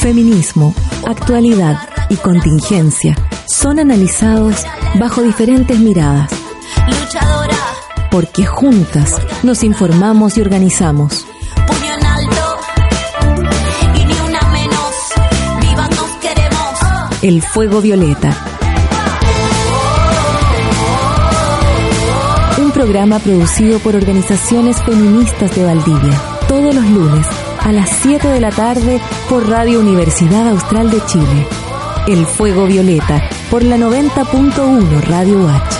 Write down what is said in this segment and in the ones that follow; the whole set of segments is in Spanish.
Feminismo, actualidad y contingencia son analizados bajo diferentes miradas. Luchadora, Porque juntas nos informamos y organizamos. puño en alto. Y ni una menos. Viva nos queremos. El Fuego Violeta. Un programa producido por organizaciones feministas de Valdivia. Todos los lunes a las 7 de la tarde por Radio Universidad Austral de Chile. El Fuego Violeta por la 90.1 Radio Watch.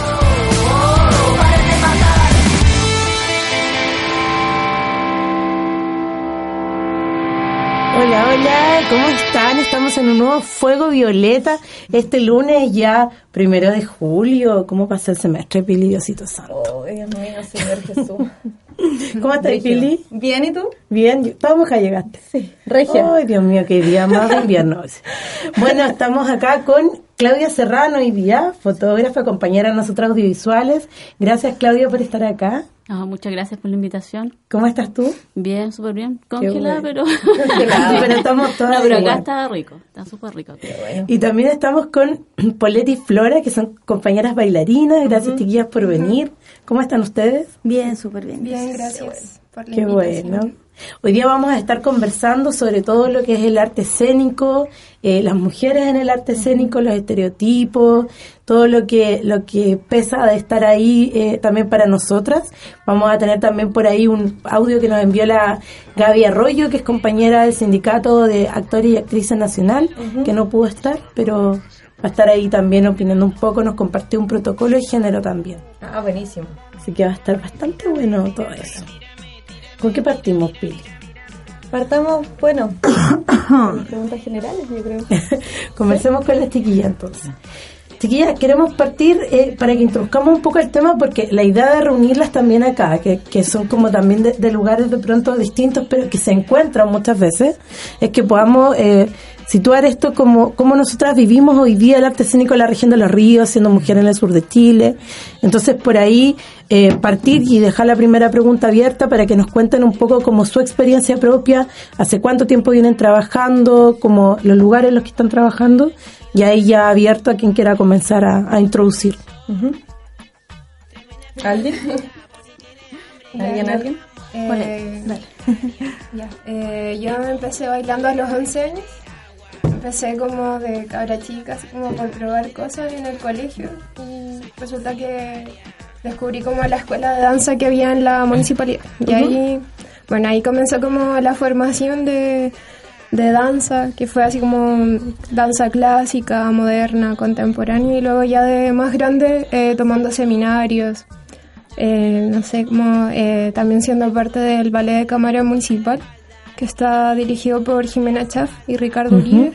Hola, ¿cómo están? Estamos en un nuevo Fuego Violeta. Este lunes ya, primero de julio. ¿Cómo pasa el semestre, Pili Diosito Santo? Oh, Dios mío, Señor Jesús. ¿Cómo estás, Pili? Bien, ¿y tú? Bien, yo- vamos, ya llegaste. Sí. Regia. Ay, Dios mío, qué día más de invierno. Bueno, estamos acá con Claudia Serrano hoy día, fotógrafa, compañera de nosotros audiovisuales. Gracias, Claudia, por estar acá. Ah, muchas gracias por la invitación. ¿Cómo estás tú? Bien, súper bien. Congelada, bueno. pero... Congelada, pero estamos todas No, pero acá igual. está rico. Está súper rico. Y también estamos con Poletti y Flora, que son compañeras bailarinas. Gracias, chiquillas, por venir. ¿Cómo están ustedes? Bien, súper bien. Bien, gracias por la Qué invitación. bueno. Hoy día vamos a estar conversando sobre todo lo que es el arte escénico, eh, las mujeres en el arte escénico, los estereotipos, todo lo que lo que pesa de estar ahí eh, también para nosotras. Vamos a tener también por ahí un audio que nos envió la Gaby Arroyo, que es compañera del sindicato de actores y actrices nacional, que no pudo estar, pero va a estar ahí también opinando un poco, nos compartió un protocolo de género también. Ah, buenísimo. Así que va a estar bastante bueno todo eso. ¿Con qué partimos, Pili? Partamos, bueno, con preguntas generales, yo creo. Conversemos con las chiquillas entonces. Chiquillas, queremos partir eh, para que introduzcamos un poco el tema porque la idea de reunirlas también acá, que, que son como también de, de lugares de pronto distintos, pero que se encuentran muchas veces, es que podamos eh, situar esto como, como nosotras vivimos hoy día el arte escénico en la región de los ríos, siendo mujeres en el sur de Chile. Entonces, por ahí eh, partir y dejar la primera pregunta abierta para que nos cuenten un poco como su experiencia propia, hace cuánto tiempo vienen trabajando, como los lugares en los que están trabajando, y ahí ya abierto a quien quiera comenzar a, a introducir. ¿Alguien? ¿Alguien, alguien? Eh, ya. Eh, yo empecé bailando a los 11 años. Empecé como de cabra chica, así como por probar cosas en el colegio. Y resulta que descubrí como la escuela de danza que había en la municipalidad. Y ahí, bueno, ahí comenzó como la formación de, de danza, que fue así como danza clásica, moderna, contemporánea. Y luego ya de más grande, eh, tomando seminarios, eh, no sé, como eh, también siendo parte del ballet de cámara municipal, que está dirigido por Jimena Chaff y Ricardo Uribe.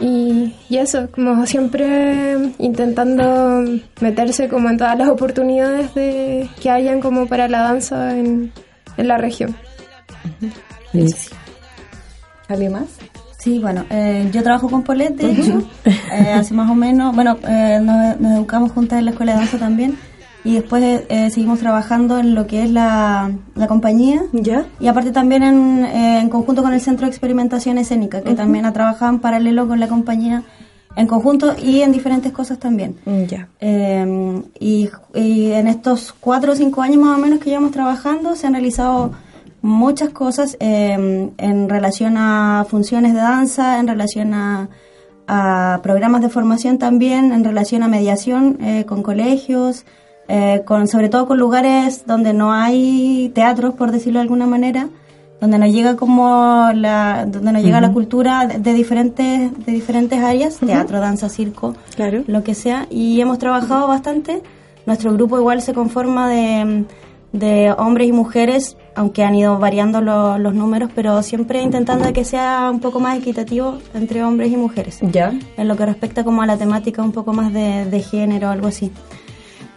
Y, y eso, como siempre intentando meterse como en todas las oportunidades de, que hayan como para la danza en, en la región. ¿Alguien más? Sí, bueno, eh, yo trabajo con Polet, de hecho, eh, hace más o menos, bueno, eh, nos, nos educamos juntas en la escuela de danza también, y después eh, seguimos trabajando en lo que es la, la compañía, ¿Ya? y aparte también en, eh, en conjunto con el Centro de Experimentación Escénica, que también ha trabajado en paralelo con la compañía en conjunto y en diferentes cosas también. Ya. Eh, y, y en estos cuatro o cinco años más o menos que llevamos trabajando se han realizado muchas cosas eh, en relación a funciones de danza, en relación a, a programas de formación también, en relación a mediación eh, con colegios, eh, con, sobre todo con lugares donde no hay teatros, por decirlo de alguna manera, donde nos llega como la, donde nos llega la cultura de, de diferentes, de diferentes áreas, teatro, danza, circo, Claro. lo que sea, y hemos trabajado bastante. Nuestro grupo igual se conforma de, de hombres y mujeres, aunque han ido variando lo- los números, pero siempre intentando que sea un poco más equitativo entre hombres y mujeres. Ya. En lo que respecta como a la temática un poco más de, de género o algo así.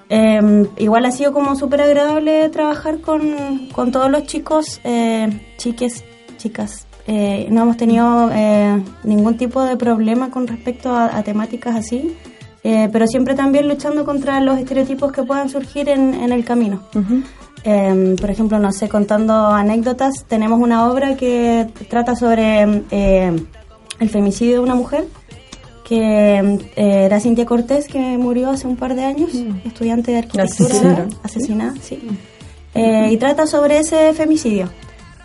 Eh, igual ha sido como súper agradable trabajar con, con todos los chicos, eh, chiques, chicas. Eh, no hemos tenido eh, ningún tipo de problema con respecto a, a temáticas así, eh, pero siempre también luchando contra los estereotipos que puedan surgir en, en el camino. Eh, por ejemplo, no sé, contando anécdotas, tenemos una obra que trata sobre eh, el femicidio de una mujer que eh, era Cintia Cortés, que murió hace un par de años, estudiante de arquitectura, Asesinada. asesinada, sí. Eh, y trata sobre ese femicidio.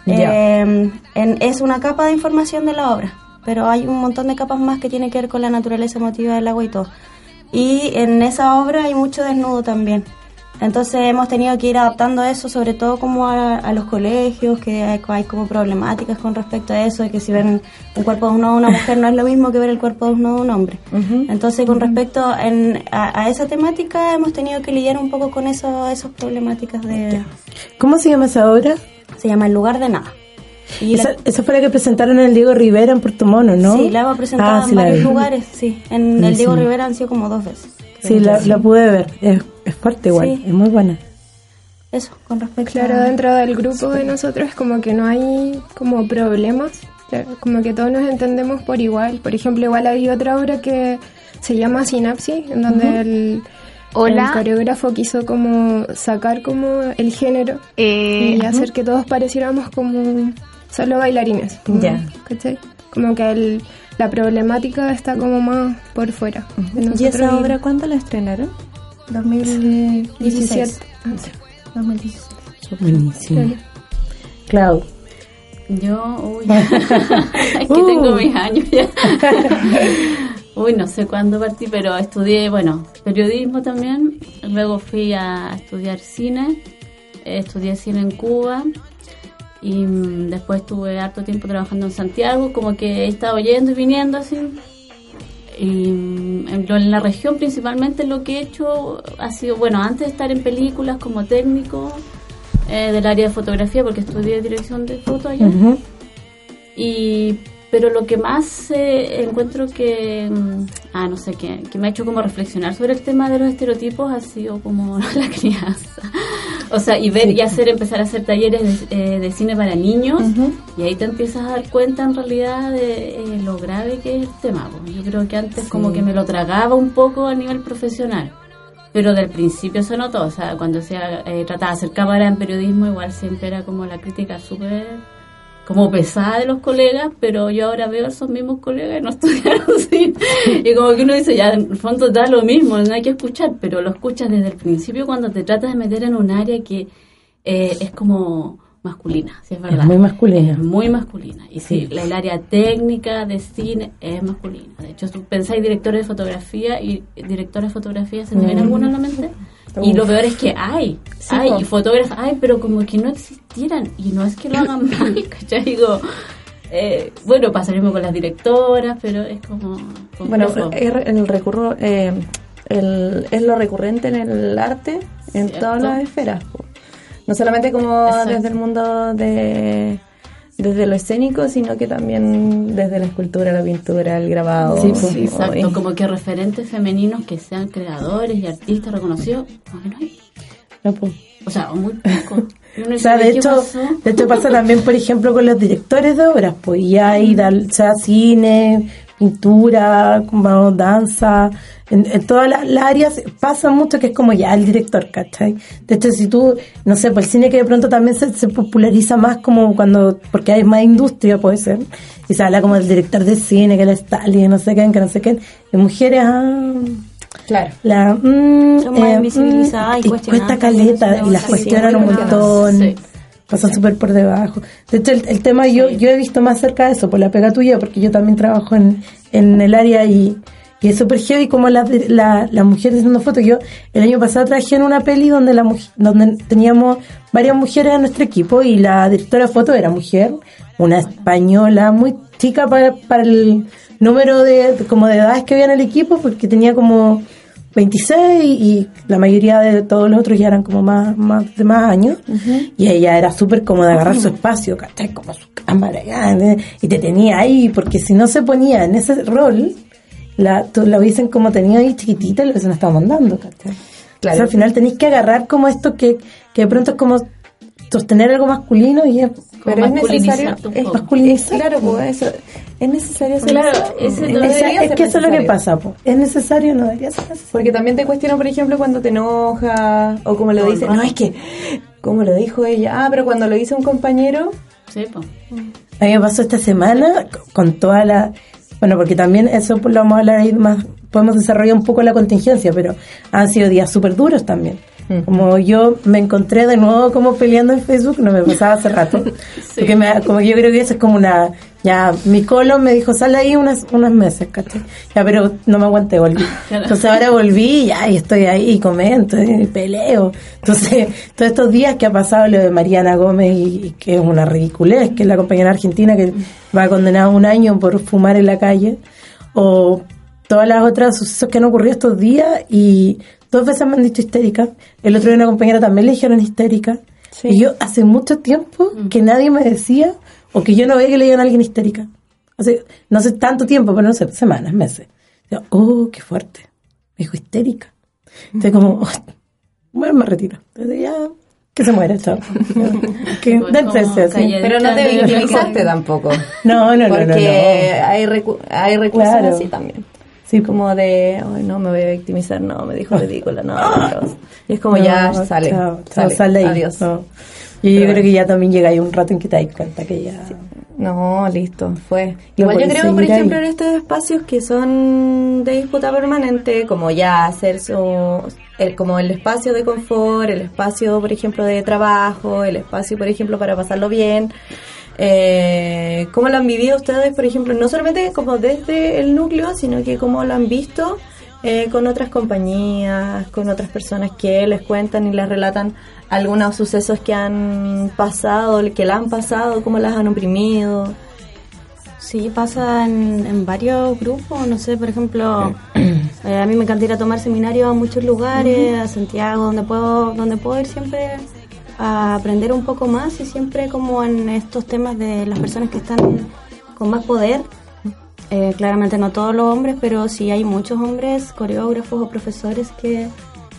En- es una capa de información de la obra, pero hay un montón de capas más que tienen que ver con la naturaleza emotiva del agua y todo. Y en esa obra hay mucho desnudo también. Entonces hemos tenido que ir adaptando eso, sobre todo como a, a los colegios, que hay, hay como problemáticas con respecto a eso, de que si ven un cuerpo de una mujer no es lo mismo que ver el cuerpo desnudo de un hombre. Entonces con respecto en- a, a esa temática hemos tenido que lidiar un poco con eso, esas problemáticas de... ¿Cómo se llama esa obra? Se llama El lugar de nada. Y esa, la- esa fue la que presentaron en el Diego Rivera en Puerto Mono, ¿no? Sí, la hemos presentado Ah, sí, en la varios lugares, sí. En el. Diego Rivera han sido como dos veces. Sí, la, la pude ver. Es, es fuerte igual, Sí. es muy buena. Eso, con respecto Claro, a... dentro del grupo de nosotros como que no hay como problemas, como que todos nos entendemos por igual. Por ejemplo, igual hay otra obra que se llama Sinapsis, en donde el, Hola. el coreógrafo quiso como sacar como el género Eh, y hacer que todos pareciéramos como solo bailarines. como, Ya. ¿cachai? Como que el- la problemática está como más por fuera. de ¿Y esa obra cuándo la estrenaron? 2016. 17. 2016. Buenísimo. Clau. Yo, uy, es que tengo mis años ya. uy, no sé cuándo partí, pero estudié, bueno, periodismo también. Luego fui a estudiar cine. Estudié cine en Cuba. Y mm, después estuve harto tiempo trabajando en Santiago, como que he estado yendo y viniendo así. En, la región principalmente lo que he hecho ha sido, bueno, antes de estar en películas como técnico eh, del área de fotografía, porque estudié dirección de foto allá. Y pero lo que más eh, encuentro que mm, ah no sé que, que me ha hecho como reflexionar sobre el tema de los estereotipos ha sido como la crianza. O sea y ver y hacer empezar a hacer talleres de, eh, de cine para niños y ahí te empiezas a dar cuenta en realidad de eh, lo grave que es el tema yo creo que antes como que me lo tragaba un poco a nivel profesional pero del principio se notó, o sea, cuando se eh, trataba de hacer cámara en periodismo, igual siempre era como la crítica súper como pesada de los colegas, pero yo ahora veo a esos mismos colegas y no estudiaron cine. Y como que uno dice, ya, en el fondo da lo mismo, no hay que escuchar, pero lo escuchas desde el principio cuando te tratas de meter en un área que eh, es como masculina, si es verdad. muy masculina. Es muy masculina. Y sí, la- el área técnica de cine es masculina. De hecho, tú pensáis directores de fotografía y directores de fotografía, ¿se me viene alguno en la mente? Y lo peor es que hay, hay, po. y fotógrafos hay, pero como que no existieran. Y no es que lo hagan mal, ¿cachai? Digo, eh, bueno, pasaremos con las directoras, pero es como... Bueno, complejo. es el recurro, eh, el- es lo recurrente en el arte en Cierto. todas las esferas. No solamente como Exacto. desde el mundo de desde lo escénico, sino que también desde la escultura, la pintura, el grabado. Sí, como- exacto, como que referentes femeninos que sean creadores y artistas reconocidos, como que no hay. No, po. O sea, o muy poco. O sea, de ¿qué hecho, pasó? de hecho pasa también, por ejemplo, con los directores de obras, pues ya hay, dal- sea cine, pintura, como danza, en, en todas las, las áreas pasa mucho que es como ya el director, ¿cachai? De hecho, si tú, no sé, pues el cine que de pronto también se, se populariza más como cuando, porque hay más industria, puede ser, y se habla como del director de cine, que el Stalin, no sé qué, que no sé qué, y mujeres, ah, Claro. la, mm, Son más eh, invisibilizadas y y cuestionadas cuesta caleta y las cuestionan un montón Sí. Pasan súper por debajo. De hecho el, el tema yo yo he visto más cerca de eso por la pega tuya porque yo también trabajo en, en el área y, y es súper heavy como las la, las mujeres haciendo fotos yo el año pasado trabajé en una peli donde la donde teníamos varias mujeres en nuestro equipo y la directora de foto era mujer una española muy chica para, para el número de- como de edades que había en el equipo porque tenía como 26 y la mayoría de todos los otros ya eran como más, más de más años. Y ella era súper cómoda agarrar su espacio, ¿cachai? Como su cámara grande, y te tenía ahí, porque si no se ponía en ese rol, la, tú la hubiesen como tenido ahí chiquitita y lo hubiesen estado mandando, ¿cachai? Claro. O sea, al final tenéis que agarrar como esto que, que de pronto es como sostener algo masculino y es Pero es necesario. Es, es- claro, pues eso. Es necesario hacer Claro, eso. No es ser que eso es lo que pasa, po. es necesario, no debería ser necesario. Porque también te cuestionan, por ejemplo, cuando te enoja o como lo No, dice. no. No, es que, como lo dijo ella. Ah, pero cuando lo hizo un compañero. Sí, pues. A mí me pasó esta semana con toda la... Bueno, porque también eso pues, lo vamos a hablar ahí más, podemos desarrollar un poco la contingencia, pero han sido días súper duros también. Como yo me encontré de nuevo como peleando en Facebook, no me pasaba hace rato. Porque me, como yo creo que eso es como una... Ya, mi colon me dijo, sal ahí unas, unos meses, ¿cachai? Ya, pero no me aguanté, volví. Entonces ahora volví y ya, y estoy ahí y comento y peleo. Entonces, todos estos días que ha pasado lo de Mariana Gómez y, y que es una ridiculez, que es la compañera argentina que va condenada a un año por fumar en la calle, o todas las otras sucesos que han ocurrido estos días y dos veces me han dicho histérica. El otro día una compañera también le dijeron histérica. Sí. Y yo hace mucho tiempo que nadie me decía, o que yo no veía que le digan a alguien histérica. Hace, no sé tanto tiempo, pero no sé, semanas, meses. Yo, oh, qué fuerte. Me dijo histérica. Entonces como, oh, bueno, me retiro. Entonces ya, que se muera, chao. que Pero no te victimizaste tampoco. No, no, no, no, Porque no. hay, recu- hay recursos Claro. así también. Sí, Como de, ay, no me voy a victimizar, no, me dijo ridícula, no. Y es como ya sale. Chao, chao, sale, sal de ahí. Adiós. No. Y yo creo que ya también llega ahí un rato en que te das cuenta que ya... No, listo, fue. Igual yo creo, por ejemplo, ahí. en estos espacios que son de disputa permanente, como ya hacer su, el, como el espacio de confort, el espacio, por ejemplo, de trabajo, el espacio, por ejemplo, para pasarlo bien. Eh, ¿Cómo lo han vivido ustedes, por ejemplo, no solamente como desde el núcleo, sino que cómo lo han visto eh, con otras compañías, con otras personas que les cuentan y les relatan algunos sucesos que han pasado, que la han pasado, cómo las han oprimido? Sí, pasa en, en varios grupos, no sé, por ejemplo, eh, a mí me encanta ir a tomar seminarios a muchos lugares, a Santiago, donde puedo, donde puedo ir siempre a aprender un poco más y siempre como en estos temas de las personas que están con más poder. Eh, claramente no todos los hombres, pero sí hay muchos hombres, coreógrafos o profesores que,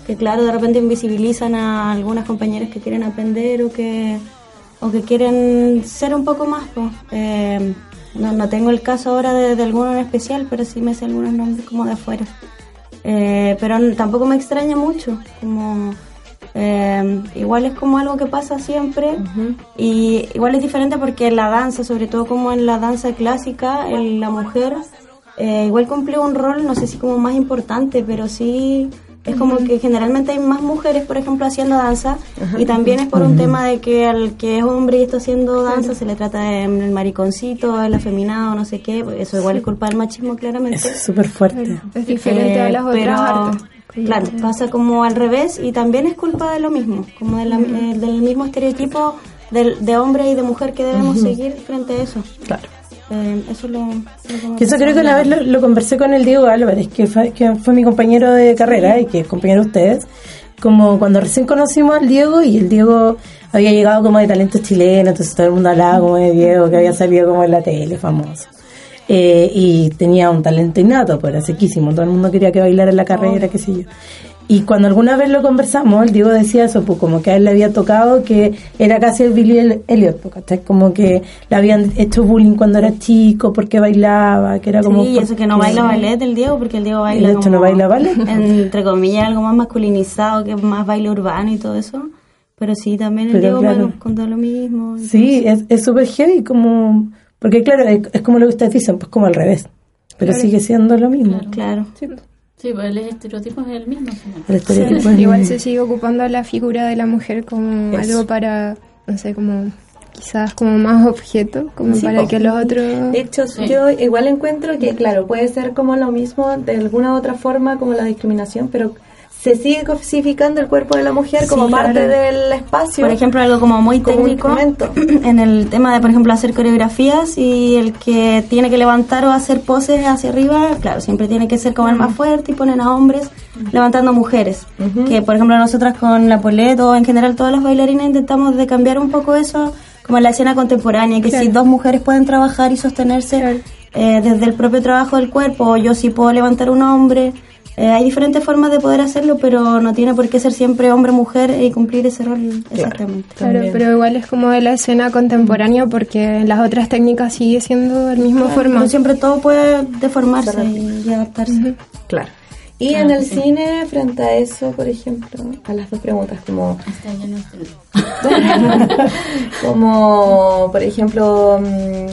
que claro, de repente invisibilizan a algunas compañeras que quieren aprender o que o que quieren ser un poco más. pues. Eh, no, no tengo el caso ahora de, de alguno en especial, pero sí me sé algunos nombres como de afuera. Eh, pero tampoco me extraña mucho, como eh, igual es como algo que pasa siempre y igual es diferente porque en la danza, sobre todo como en la danza clásica, el- la mujer eh, igual cumple un rol, no sé si como más importante, pero sí es como que generalmente hay más mujeres, por ejemplo, haciendo danza y también es por un tema de que al que es hombre y está haciendo danza se le trata de el mariconcito, el afeminado, no sé qué, eso igual es culpa del machismo claramente. Es súper fuerte. Es diferente Eh, a las otras pero, artes. Claro, pasa como al revés y también es culpa de lo mismo, como de la- eh, del mismo estereotipo del- de, hombre y de mujer que debemos seguir frente a eso. Claro. Eh, eso lo, lo que eso creo que una vez lo, lo conversé con el Diego Álvarez, que fue, que fue mi compañero de carrera y que es compañero de ustedes. Como cuando recién conocimos al Diego y el Diego había llegado como de talento chileno, entonces todo el mundo hablaba como de Diego, que había salido como en la tele, famoso. Eh, y tenía un talento innato, pues era sequísimo, todo el mundo quería que bailara en la carrera, qué sé yo. Y cuando alguna vez lo conversamos, el Diego decía eso, pues como que a él le había tocado que era casi el Billy El- Elliot, pues, ¿cachai? Como que le habían hecho bullying cuando era chico, porque bailaba, que era como... Sí, eso que no baila ballet el Diego, porque el Diego baila de hecho como, no baila ballet. Entre comillas, algo más masculinizado, que es más baile urbano y todo eso. Pero sí, también el Pero Diego claro. me contó lo mismo. Sí, es es súper heavy, como... Porque claro, es, como lo que ustedes dicen, pues como al revés. Pero sigue siendo lo mismo. Claro. Sí, pues el estereotipo es el mismo. El estereotipo es- Igual se sigue ocupando la figura de la mujer como Eso. algo para, no sé, como quizás como más objeto, como Sí, para po. que los otros... De hecho, yo igual encuentro que, claro, puede ser como lo mismo de alguna otra forma como la discriminación, pero se sigue cosificando el cuerpo de la mujer como Sí, parte claro. del espacio. Por ejemplo, algo como muy Como técnico en el tema de, por ejemplo, hacer coreografías y el que tiene que levantar o hacer poses hacia arriba, claro, siempre tiene que ser como el más fuerte y ponen a hombres levantando mujeres. Que, por ejemplo, nosotras con la Polet o en general todas las bailarinas intentamos de cambiar un poco eso como en la escena contemporánea, que si dos mujeres pueden trabajar y sostenerse eh, desde el propio trabajo del cuerpo, yo sí puedo levantar un hombre. Eh, hay diferentes formas de poder hacerlo, pero no tiene por qué ser siempre hombre-mujer y cumplir ese rol exactamente. Claro, pero igual es como de la escena contemporánea porque las otras técnicas sigue siendo el mismo Pero formato. siempre todo puede deformarse y, adaptarse. Claro. Y Claro, en el sí. cine, frente a eso, por ejemplo, a las dos preguntas, como, lleno de estereotipos. como por ejemplo, mm,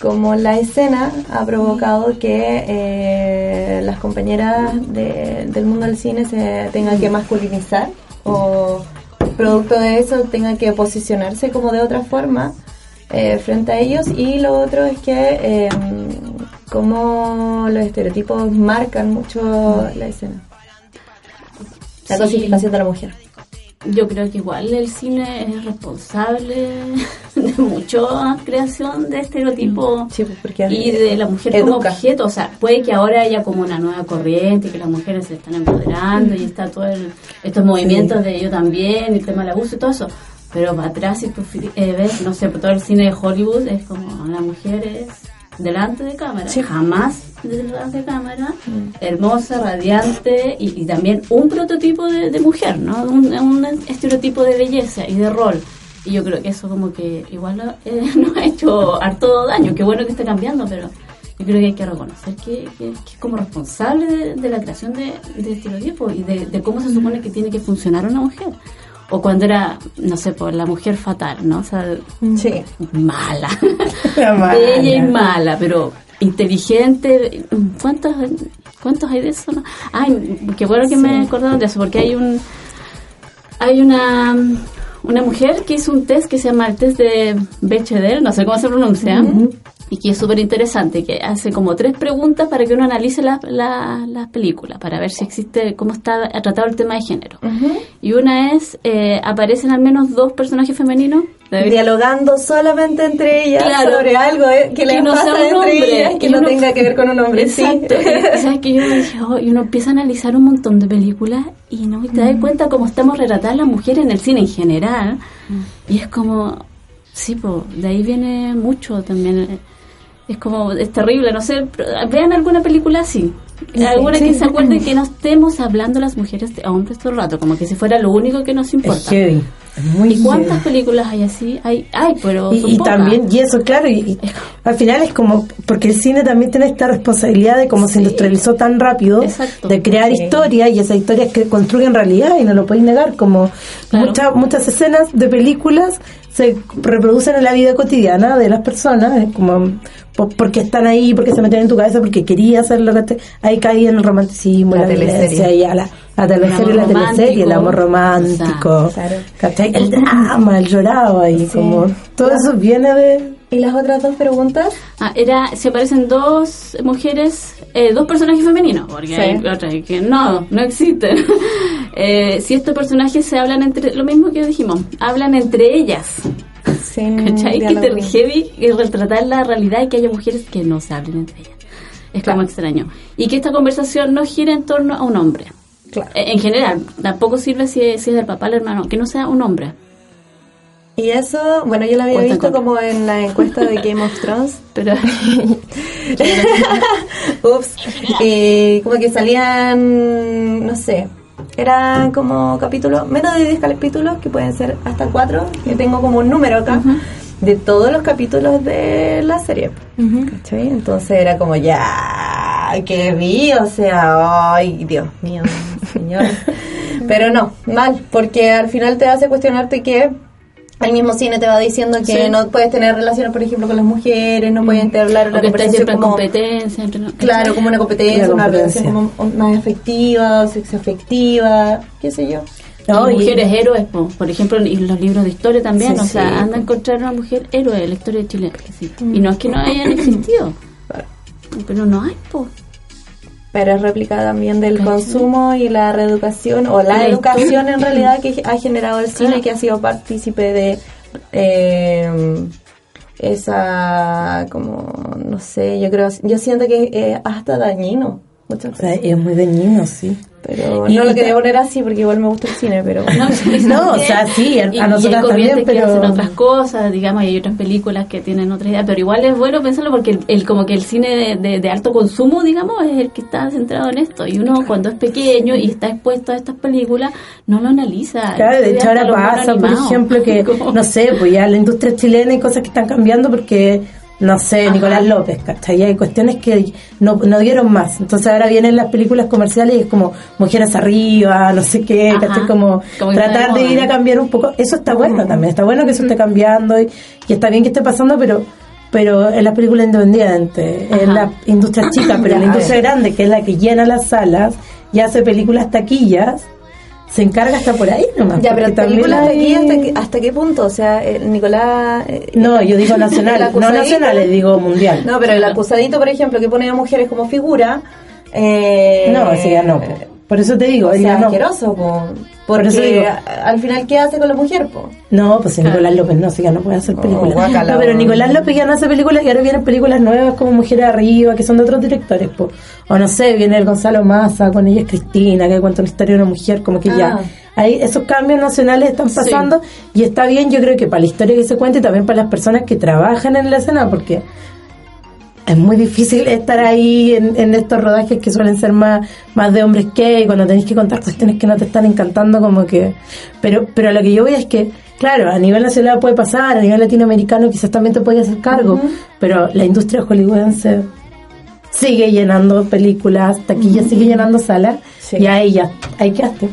como la escena ha provocado que eh, las compañeras de- del mundo del cine se tengan que masculinizar o producto de eso tengan que posicionarse como de otra forma eh, frente a ellos. Y lo otro es que eh, como los estereotipos marcan mucho la escena. La Sí. cosificación de la mujer Yo creo que igual el cine es responsable de mucha creación de estereotipos Sí, pues, y de la mujer como objeto. O sea, puede que ahora haya como una nueva corriente, que las mujeres se están empoderando y está todo el- estos movimientos de yo también, el tema del abuso y todo eso. Pero para atrás, si tú eh, ves, no sé, todo el cine de Hollywood es como la mujer es delante de cámara, jamás delante de cámara, hermosa, radiante y, y también un prototipo de, de mujer, ¿no? Un, un estereotipo de belleza y de rol. Y yo creo que eso como que igual eh, nos ha hecho harto daño. Qué bueno que esté cambiando, pero yo creo que hay que reconocer que, que- que es como responsable de, de la creación de, de estereotipos y de, de cómo se supone que tiene que funcionar una mujer. O cuando era, no sé, por la mujer fatal, ¿no? O sea, sí mala. La mala. Bella y mala, pero inteligente. ¿Cuántos, cuántos hay de eso? no? Ay, qué bueno que me acordaron de eso, porque hay un hay una una mujer que hizo un test que se llama el test de Bechdel, no sé cómo se pronuncia, y que es súper interesante, que hace como tres preguntas para que uno analice las la, las películas, para ver si existe, cómo está tratado el tema de género. Y una es, eh, aparecen al menos dos personajes femeninos. dialogando solamente entre ellas Claro. sobre algo eh, que, les no pasa sea un entre hombre, ellas que no uno- tenga que ver con un hombre Exacto. sí Y, ¿Sabes que Yo dije, oh, y uno empieza a analizar un montón de películas y no y te das cuenta cómo estamos retratadas las mujeres en el cine en general. Y es como, sí, pues, de ahí viene mucho también. Es como, es terrible, no sé, pero vean alguna película así. Alguna que se acuerden que no estemos hablando las mujeres de hombres todo el rato, como que si fuera lo único que nos importa. Es heavy. muy ¿Y cuántas heavy. películas hay así? Hay, hay pero Y, también, y eso, claro, y, y al final es como, porque el cine también tiene esta responsabilidad de cómo se industrializó tan rápido, Exacto. de crear Sí. historias y esas historias que construyen realidad y no lo podéis negar, como Claro. muchas muchas escenas de películas se reproducen en la vida cotidiana de las personas, es como po- porque están ahí, porque se meten en tu cabeza, porque querías hacerlo, ahí caí en el romanticismo, La la, teleserie. y a la, la teleserie, la teleserie, el amor romántico. romántico, Claro. ¿cachai? el drama, el llorado ahí, como todo eso viene de... y las otras dos preguntas Ah, era, se aparecen dos mujeres, eh, dos personajes femeninos, porque Sí. hay otras que no, no existen. Eh, si estos personajes se hablan entre, lo mismo que dijimos, hablan entre ellas. sin ¿Cachai? Que te heavy y retratar la realidad y que haya mujeres que no se hablen entre ellas. Es como extraño. Y que esta conversación no gire en torno a un hombre. Claro. Eh, En general, tampoco sirve si es, si es del papá o el hermano, que no sea un hombre. Y eso bueno yo lo había visto como en la encuesta de Game of Thrones Pero Ups. Y como que salían, no sé, eran como capítulos, menos de 10 capítulos, que pueden ser hasta 4, que tengo como un número acá, de todos los capítulos de la serie. ¿Cachai? Entonces era como ya, que vi, o sea, ay, Dios mío, señor. Pero no, mal, porque al final te hace cuestionarte que el mismo cine te va diciendo que Sí. no puedes tener relaciones, por ejemplo, con las mujeres, no pueden hablar o que está siempre en como, competencia. entre- Claro, como una competencia, Una una competencia. relación como más afectiva, sexoafectiva, qué sé yo. No, y y- mujeres héroes, po. por ejemplo, en los libros de historia también, Sí, o sea, sí. anda a encontrar una mujer héroe en la historia de Chile. que. Y no es que no hayan existido, pero no hay, po. Pero es réplica también del consumo y la reeducación, o la educación en realidad que ha generado el cine, que ha sido partícipe de eh, esa, como, no sé, yo creo, yo siento que es hasta dañino muchas O sea, veces. es muy dañino, sí. Pero Y- no lo y quería poner así porque igual me gusta el cine, pero... No, o sea, sí, a, a Y- y nosotras también, corrientes que pero... hacen otras cosas, digamos, y hay otras películas que tienen otra idea, pero igual es bueno pensarlo porque el, el- como que el cine de, de- de alto consumo, digamos, es el que está centrado en esto. Y uno cuando es pequeño y está expuesto a estas películas, no lo analiza. Claro, de hecho ahora pasa, por ejemplo, que, no sé, pues ya la industria chilena hay cosas que están cambiando porque, no sé, Ajá. Nicolás López, ¿cachai? Hay cuestiones que no, no dieron más. Entonces ahora vienen las películas comerciales y es como mujeres arriba, no sé qué, Ajá. ¿cachai? Como, Como tratar de de ir a cambiar un poco. Eso está bueno también, está bueno que eso esté cambiando y, y está bien que esté pasando, pero pero en las películas independientes, en la industria chica, pero en la industria grande, que es la que llena las salas y hace películas taquillas, se encarga hasta por ahí nomás. Ya, pero películas de aquí, ¿hasta qué, ¿hasta qué punto? O sea, eh, Nicolás... eh, No, yo digo el nacional, no nacionales, digo mundial. No, pero el acusadito, por ejemplo, que pone a mujeres como figura... Eh, No, ese ya no. po. Por eso te digo, O sea, ya no. asqueroso, po. Por Porque eso digo- al final, ¿qué hace con la mujer, po? No, pues si Nicolás López no, si ya no puede hacer películas. Oh, guácala, no, pero. Nicolás López ya no hace películas y ahora vienen películas nuevas como Mujeres Arriba, que son de otros directores, po. O no sé, viene el Gonzalo Maza, con ella es Cristina, que cuenta una historia de una mujer, como que ya. Ah. Ahí esos cambios nacionales están pasando y está bien, yo creo que para la historia que se cuenta y también para las personas que trabajan en la escena, porque es muy difícil estar ahí en, en estos rodajes que suelen ser más, más de hombres que y cuando tenéis que contar cuestiones que no te están encantando como que pero pero a lo que yo voy es que claro a nivel nacional puede pasar a nivel latinoamericano quizás también te podía hacer cargo pero la industria hollywoodense sigue llenando películas taquillas sigue llenando salas Sí. y ahí ya hay que hacer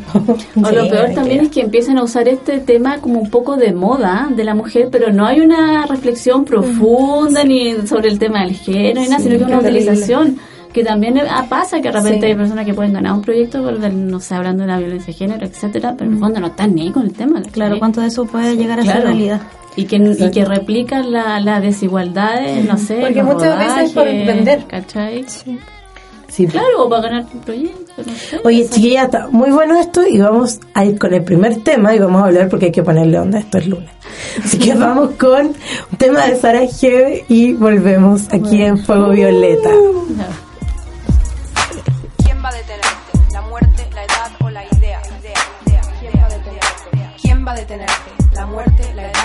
O lo peor también es que empiezan a usar este tema como un poco de moda de la mujer, pero no hay una reflexión profunda ni sobre el tema del género ni nada, sino que una utilización. Que también ah, pasa que de repente Sí. hay personas que pueden ganar un proyecto, por el- no sé, hablando de la violencia de género, etcétera, pero en el fondo no están ni ahí con el tema. Claro, ¿cuánto de eso puede llegar a ser Claro. realidad? Y que, y que replican la, las desigualdades, no sé, Porque muchas veces por rodajes, vender. ¿Cachai? Sí, Claro, o para ganar un proyecto, no sé. Oye, chiquilla, está muy bueno esto y vamos a ir con el primer tema y vamos a hablar porque hay que ponerle onda, esto es lunes. Así que vamos con un tema de Sara G y volvemos aquí en Fuego Violeta. ya. ¿Quién va a detenerte? ¿La muerte, la edad o la idea? idea, idea, ¿Quién va a detenerte? ¿Quién va a detenerte? ¿La muerte, la edad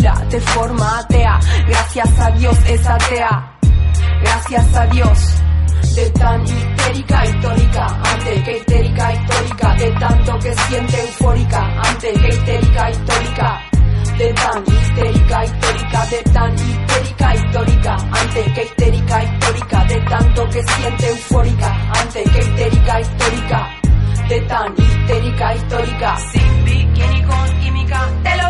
te forma atea, gracias a Dios es atea, gracias a Dios. De tan histérica histórica, antes que histérica histórica, de tanto que siente eufórica, antes que histérica histórica, de tan histérica histórica, de tan histérica histórica, antes que histérica histórica, de tanto que siente eufórica, antes que histérica histórica, de tan histérica histórica, sin bikini con química, te lo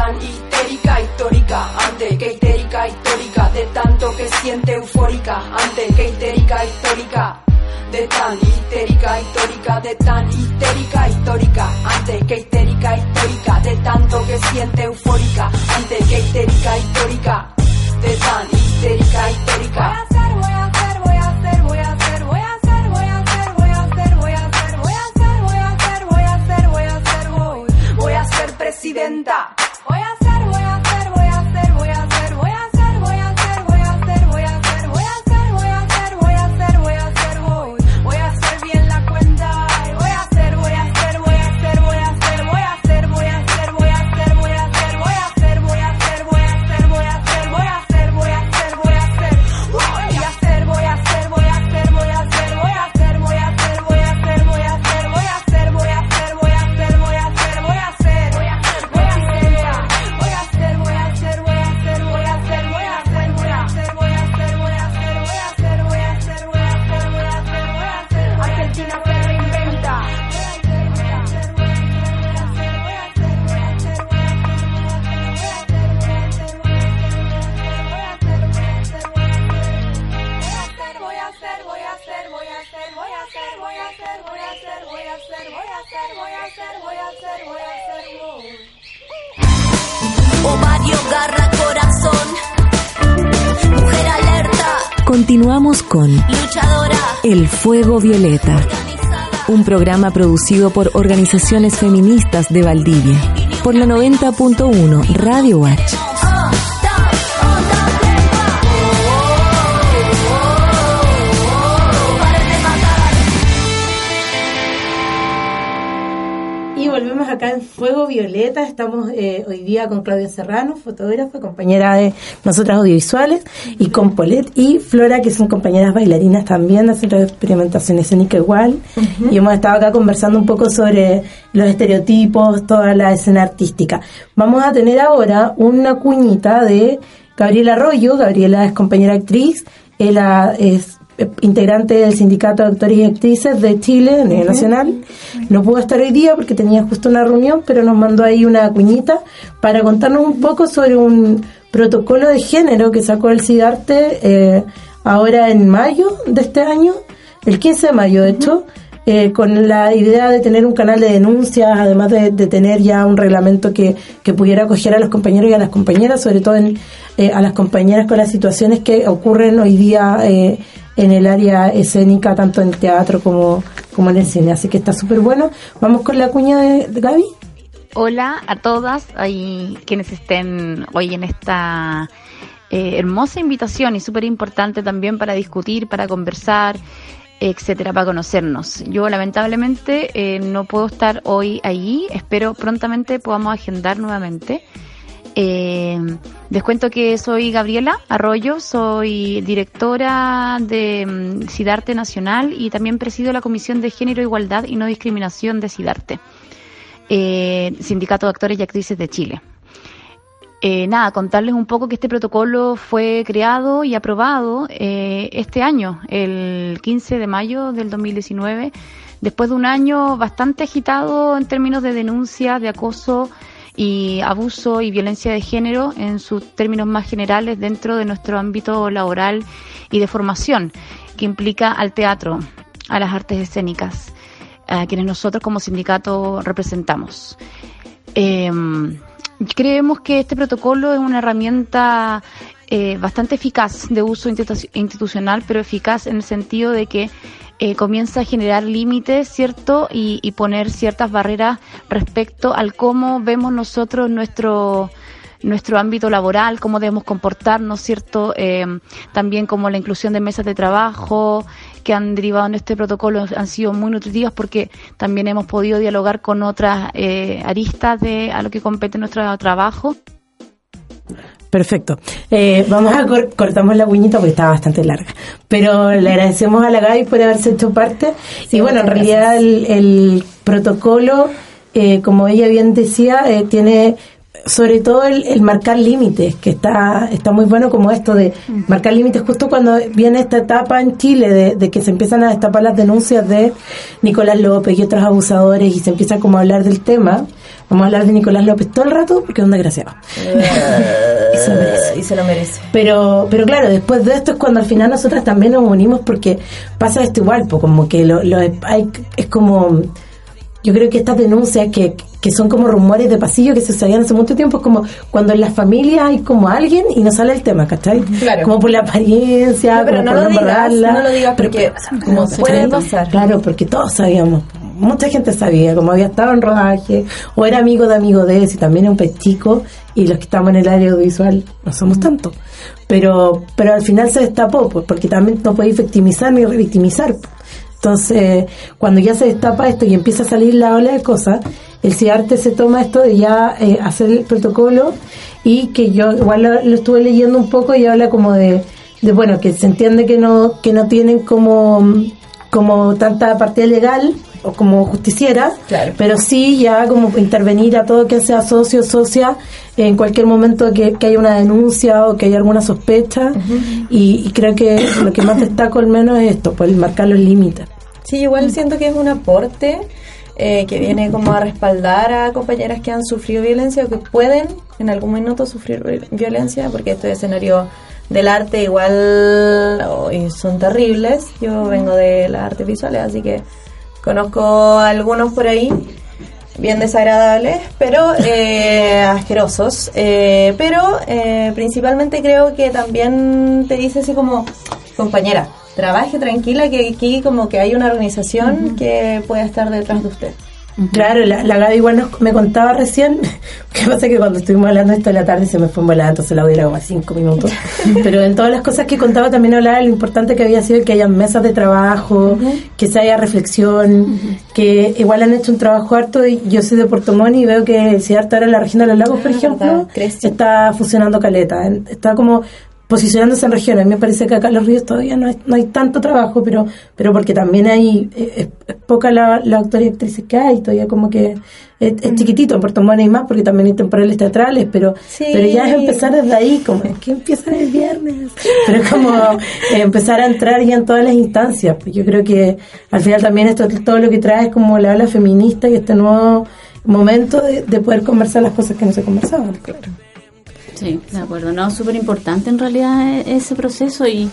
tan histérica histórica, ante que histérica histórica, de tanto que siente eufórica, ante que histérica histórica de tan histérica histórica, de tan histérica histórica, antes que histérica histórica, de tanto que siente eufórica, antes que histérica histórica, de tan histérica histórica. Voy Fuego Violeta, un programa producido por organizaciones feministas de Valdivia, por la 90.1 Radio Watch. Violeta. Estamos eh, hoy día con Claudia Serrano, fotógrafa, compañera de nosotras audiovisuales, y con Polet y Flora, que son compañeras bailarinas también del Centro de Experimentación Escénica igual. Y hemos estado acá conversando un poco sobre los estereotipos, toda la escena artística. Vamos a tener ahora una cuñita de Gabriela Arroyo. Gabriela es compañera actriz. Ella es integrante del Sindicato de Actores y Actrices de Chile a nivel nacional. No pudo estar hoy día porque tenía justo una reunión, pero nos mandó ahí una cuñita para contarnos un poco sobre un protocolo de género que sacó el CIDARTE eh, ahora en mayo de este año, el 15 de mayo de hecho, eh, con la idea de tener un canal de denuncias, además de, de tener ya un reglamento que, que pudiera acoger a los compañeros y a las compañeras, sobre todo en, eh, a las compañeras con las situaciones que ocurren hoy día eh, en el área escénica, tanto en teatro como, como en el cine. Así que está súper bueno. Vamos con la cuña de, Gaby. Hola a todas y quienes estén hoy en esta eh, hermosa invitación y súper importante también para discutir, para conversar, etcétera, para conocernos. Yo lamentablemente eh, no puedo estar hoy allí, espero prontamente podamos agendar nuevamente. Eh, les cuento que soy Gabriela Arroyo, soy directora de mm, SIDARTE Nacional y también presido la Comisión de Género, Igualdad y No Discriminación de SIDARTE, eh, Sindicato de Actores y Actrices de Chile. Eh, nada, contarles un poco que este protocolo fue creado y aprobado eh, este año, el 15 de mayo del 2019, después de un año bastante agitado en términos de denuncia, de acoso y abuso y violencia de género en sus términos más generales dentro de nuestro ámbito laboral y de formación, que implica al teatro, a las artes escénicas, a quienes nosotros como sindicato representamos. Eh, Creemos que este protocolo es una herramienta eh, bastante eficaz de uso institu- institucional, pero eficaz en el sentido de que eh, comienza a generar límites, ¿cierto? Y, y poner ciertas barreras respecto al cómo vemos nosotros nuestro nuestro ámbito laboral, cómo debemos comportarnos, ¿cierto? Eh, también como la inclusión de mesas de trabajo que han derivado en este protocolo han sido muy nutritivas porque también hemos podido dialogar con otras eh, aristas de a lo que compete nuestro trabajo. Perfecto. Eh, vamos a cor- cortamos la cuñita porque estaba bastante larga. Pero le agradecemos a la Gaby por haberse hecho parte. y bueno, en realidad el, el protocolo, eh, como ella bien decía, eh, tiene sobre todo el, el marcar límites, que está, está muy bueno como esto de marcar límites justo cuando viene esta etapa en Chile de, de que se empiezan a destapar las denuncias de Nicolás López y otros abusadores y se empieza como a hablar del tema. Vamos a hablar de Nicolás López todo el rato porque es un desgraciado. Y se lo merece. Y se lo merece. Pero, pero claro, después de esto es cuando al final nosotras también nos unimos porque pasa esto igual, pues como que lo, lo hay, es como, yo creo que estas denuncias que, que son como rumores de pasillo que se sabían hace mucho tiempo, es como cuando en las familias hay como alguien y no sale el tema, ¿cachai? Claro. Como por la apariencia, No, pero como no por lo digas, no lo digas Pero porque como puede pasar. Claro, porque todos sabíamos. Mucha gente sabía, como había estado en rodaje, o era amigo de amigo de ese, también un pez chico, y los que estamos en el área audiovisual no somos tantos. Pero, pero al final se destapó, pues, porque también no podéis victimizar ni revictimizar. pues. Entonces, cuando ya se destapa esto y empieza a salir la ola de cosas, el CIARTE se toma esto de ya eh, hacer el protocolo y que yo igual lo, lo estuve leyendo un poco y habla como de, de, bueno, que se entiende que no, que no tienen como, como tanta partida legal o como justiciera, Claro. pero sí ya como intervenir a todo que sea socio o socia en cualquier momento que, que haya una denuncia o que haya alguna sospecha y, y creo que lo que más destaco al menos es esto, pues marcar los límites. Sí, igual siento que es un aporte eh, que viene como a respaldar a compañeras que han sufrido violencia o que pueden en algún minuto sufrir vi- violencia, porque estos escenarios del arte igual hoy son terribles. Yo vengo de las artes visuales, así que conozco algunos por ahí bien desagradables, pero eh, asquerosos. Eh, pero eh, principalmente creo que también te dice así como, compañera, trabaje tranquila, que aquí como que hay una organización que puede estar detrás de usted. Claro, la, la Gaby igual nos- me contaba recién, que pasa que cuando estuvimos hablando esto de la tarde se me fue volada, entonces la voy a ir a como a cinco minutos. Pero en todas las cosas que contaba también hablaba de lo importante que había sido que haya mesas de trabajo, que se haya reflexión, que igual han hecho un trabajo harto. Y yo soy de Puerto Montt y veo que si harto ahora en la región de los lagos, por Ah, ejemplo, verdad, está funcionando caleta. Está como posicionándose en regiones. Me parece que acá en los ríos todavía no hay, no hay tanto trabajo, pero pero porque también hay eh, es, es poca la, la actores y actrices que hay, todavía como que es, es chiquitito, en Puerto Montt hay más porque también hay temporales teatrales, pero Sí. pero ya es empezar desde ahí, como es que empiezan el viernes, pero es como eh, empezar a entrar ya en todas las instancias, pues yo creo que al final también esto todo lo que trae es como la ola feminista y este nuevo momento de, de poder conversar las cosas que no se conversaban. Claro. Sí, de acuerdo. No, súper importante en realidad e- ese proceso y,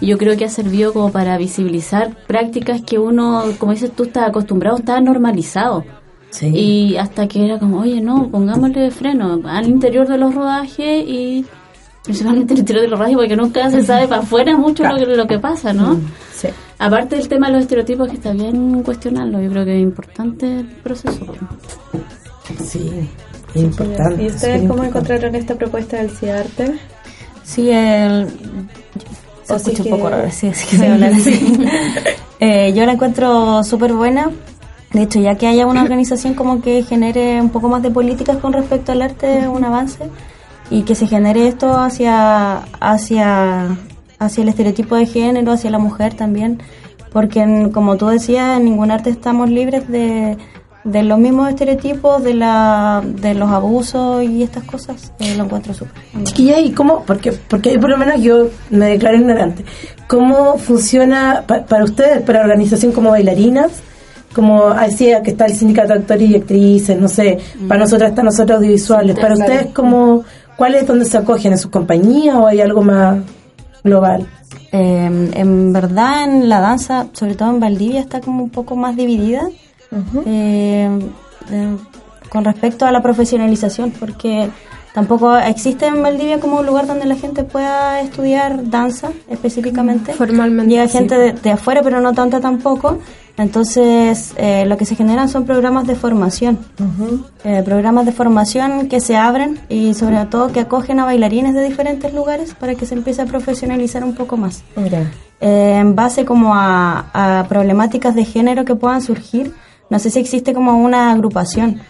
y yo creo que ha servido como para visibilizar prácticas que uno, como dices tú, está acostumbrado, está normalizado. Sí. Y hasta que era como, oye, no, pongámosle freno al interior de los rodajes y principalmente al interior de los rodajes porque nunca se sabe para afuera mucho lo, que, lo que pasa, ¿no? Sí. Aparte del tema de los estereotipos que está bien cuestionarlo, yo creo que es importante el proceso. Sí, importante. ¿Y ustedes cómo importante. encontraron esta propuesta del CIARTE? Sí, el... Se escucha que- un poco raro, sí, así que voy a hablar así. Eh, yo la encuentro súper buena. De hecho, ya que haya una organización como que genere un poco más de políticas con respecto al arte, es un avance. Y que se genere esto hacia, hacia, hacia el estereotipo de género, hacia la mujer también. Porque, en- como tú decías, en ningún arte estamos libres de, de los mismos estereotipos, de, la, de los abusos y estas cosas. Eh, lo encuentro súper. Chiquilla, ¿y cómo? Porque, porque por lo menos yo me declaro ignorante. ¿Cómo funciona pa- para ustedes, para organización como bailarinas? Como decía que está el sindicato de actores y actrices, no sé, para nosotras están nosotros audiovisuales. para claro. ustedes, como ¿cuál es donde se acogen? ¿En sus compañías o hay algo más global? Eh, en verdad, en la danza, sobre todo en Valdivia, está como un poco más dividida eh, eh, con respecto a la profesionalización, porque Tampoco existe en Valdivia como un lugar donde la gente pueda estudiar danza específicamente. Formalmente, Llega sí. gente de, de afuera, pero no tanta tampoco. Entonces, eh, lo que se generan son programas de formación. Eh, programas de formación que se abren y sobre todo que acogen a bailarines de diferentes lugares para que se empiece a profesionalizar un poco más. Mira. Eh, en base como a, a problemáticas de género que puedan surgir. No sé si existe como una agrupación,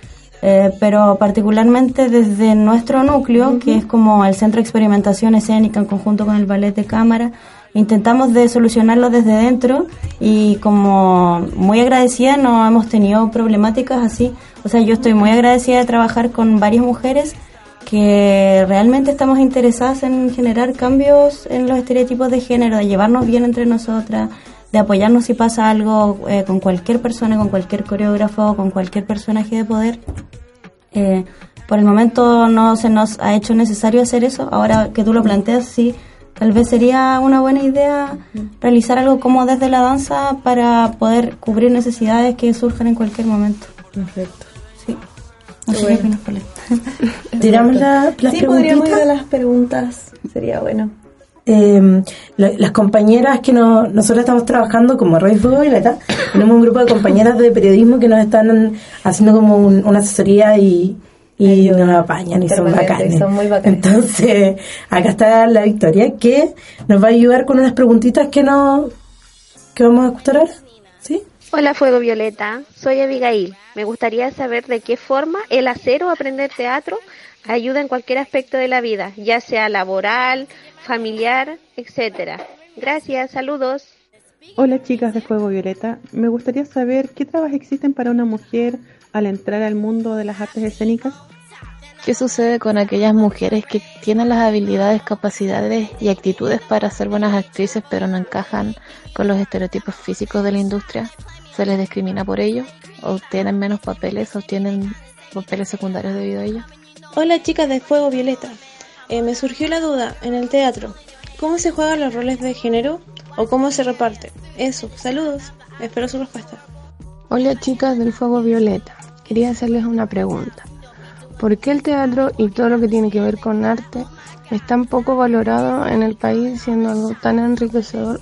eh, pero particularmente desde nuestro núcleo, que es como el Centro de Experimentación Escénica en conjunto con el Ballet de Cámara, intentamos de solucionarlo desde dentro y como muy agradecida no hemos tenido problemáticas así. O sea, yo estoy muy agradecida de trabajar con varias mujeres que realmente estamos interesadas en generar cambios en los estereotipos de género, de llevarnos bien entre nosotras, de apoyarnos si pasa algo eh, con cualquier persona, con cualquier coreógrafo, con cualquier personaje de poder. Eh, por el momento no se nos ha hecho necesario hacer eso. Ahora que tú lo planteas, sí, tal vez sería una buena idea realizar algo como desde la danza para poder cubrir necesidades que surjan en cualquier momento. Perfecto. Sí. No sé qué opinas, Paulette. Tiramos la- las sí, podríamos ir a las preguntas. Sería bueno. Eh, la- las compañeras que no- nosotros estamos trabajando como Radio Fuego Violeta, tenemos un grupo de compañeras de periodismo que nos están haciendo como un- una asesoría y, y nos apañan y son Permanente, bacanes. son muy bacanes. Entonces, acá está la Victoria que nos va a ayudar con unas preguntitas que, no, que vamos a escuchar ahora. ¿Sí? Hola Fuego Violeta, soy Abigail. Me gustaría saber de qué forma el hacer o aprender teatro ayuda en cualquier aspecto de la vida, ya sea laboral, familiar, etcétera. Gracias, saludos. Hola chicas de Fuego Violeta, me gustaría saber qué trabas existen para una mujer al entrar al mundo de las artes escénicas. ¿Qué sucede con aquellas mujeres que tienen las habilidades, capacidades y actitudes para ser buenas actrices pero no encajan con los estereotipos físicos de la industria? ¿Se les discrimina por ello? ¿O tienen menos papeles o tienen papeles secundarios debido a ello? Hola chicas de Fuego Violeta. Eh, me surgió la duda en el teatro. ¿Cómo se juegan los roles de género o cómo se reparte? Eso, saludos. Espero su respuesta. Hola chicas del Fuego Violeta, quería hacerles una pregunta. ¿Por qué el teatro y todo lo que tiene que ver con arte es tan poco valorado en el país siendo algo tan enriquecedor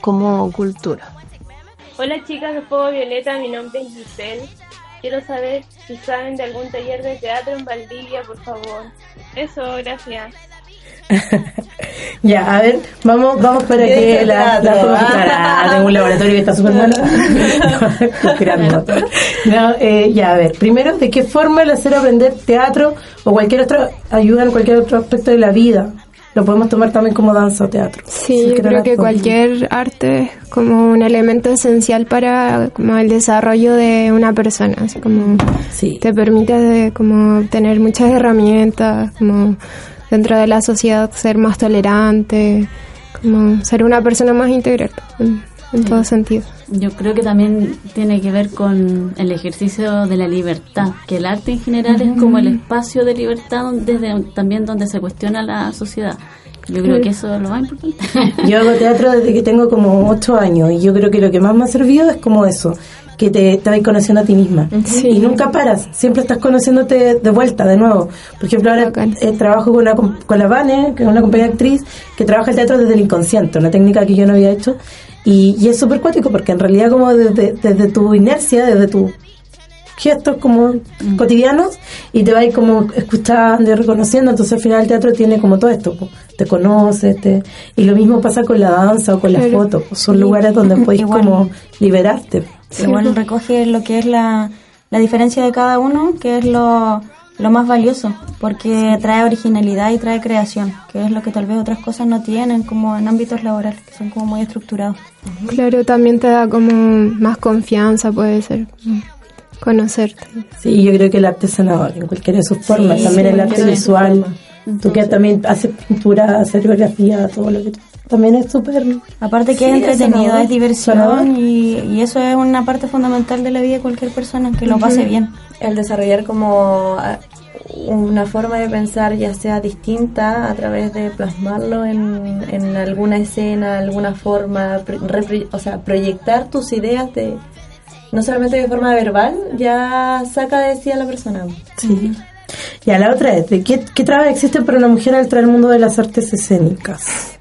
como cultura? Hola chicas de Fuego Violeta, mi nombre es Giselle. Quiero saber si saben de algún taller de teatro en Valdivia, por favor. Eso, gracias. Ya, a ver, vamos, vamos para ¿Qué que la, la? Ah, tengo un laboratorio que está súper creando. No, eh, ya, a ver, primero, ¿de qué forma el hacer aprender teatro o cualquier otro ayuda en cualquier otro aspecto de la vida? Lo podemos tomar también como danza o teatro. Sí, yo creo que cualquier arte es como un elemento esencial para como el desarrollo de una persona, así como te permite de, como tener muchas herramientas, como dentro de la sociedad ser más tolerante, como ser una persona más integral en, todo sentido. Yo creo que también tiene que ver con el ejercicio de la libertad, que el arte en general es como el espacio de libertad donde, desde también donde se cuestiona la sociedad. Yo creo que eso es lo más importante. Yo hago teatro desde que tengo como ocho años y yo creo que lo que más me ha servido es como eso, que te, te vas conociendo a ti misma. Y nunca paras, siempre estás conociéndote de vuelta, de nuevo. Por ejemplo, ahora eh, trabajo con, una, com- con la Vane, que es una compañera actriz, que trabaja el teatro desde el inconsciente, una técnica que yo no había hecho. Y, y es súper cuático porque en realidad como desde, desde tu inercia, desde tu gestos como cotidianos y te vas como escuchando y reconociendo, entonces al final el teatro tiene como todo esto, po. te conoces, te... y lo mismo pasa con la danza o con las fotos, po. son lugares donde puedes Igual. como liberarte. Igual recoge lo que es la, la diferencia de cada uno, que es lo, lo más valioso, porque trae originalidad y trae creación, que es lo que tal vez otras cosas no tienen, como en ámbitos laborales, que son como muy estructurados. Claro, también te da como más confianza, puede ser, conocerte. Sí, yo creo que el arte es sanador en cualquiera de sus formas, Sí, también sí, el arte visual, tú que también haces pintura, haces coreografía, todo lo que también es súper... Aparte que Sí, es entretenido, es diversión y, y eso es una parte fundamental de la vida de cualquier persona, que lo pase bien. El desarrollar como ah, una forma de pensar ya sea distinta a través de plasmarlo en, en alguna escena, alguna forma, o sea, proyectar tus ideas de no solamente de forma verbal, ya saca de sí a la persona. Sí. Y a la otra es, ¿de qué, qué trabas existen para una mujer al entrar al mundo de las artes escénicas?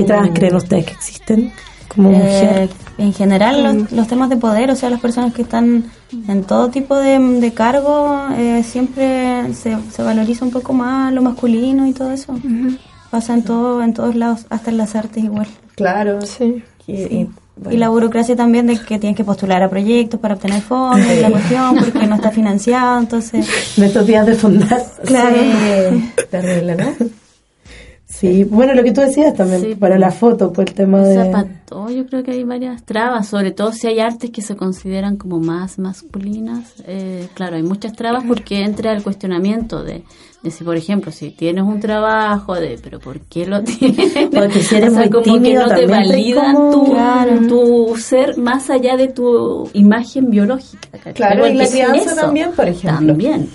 ¿Qué trabas Mm. creen ustedes que existen como Eh, mujer? en general, los, los temas de poder, o sea, las personas que están en todo tipo de, de cargo, eh, siempre se, se valoriza un poco más lo masculino y todo eso. Pasa en, todo, en todos lados, hasta en las artes igual. Claro. Sí. Y, y, Y la burocracia también de que tienes que postular a proyectos para obtener fondos y la cuestión porque no está financiado, entonces... De estos días de fundar. Claro. Sí, terrible, ¿no? Sí, bueno, lo que tú decías también, Sí, para la foto, por el tema de... todo yo creo que hay varias trabas, sobre todo si hay artes que se consideran como más masculinas. Eh, claro, hay muchas trabas porque entra el cuestionamiento de, de si, por ejemplo, si tienes un trabajo, de pero ¿por qué lo tienes? Porque si eres o sea, muy como tímido que no te te validan como- tu, Claro. tu ser más allá de tu imagen biológica. ¿cachai? Claro, y la crianza eso, también, por ejemplo. También.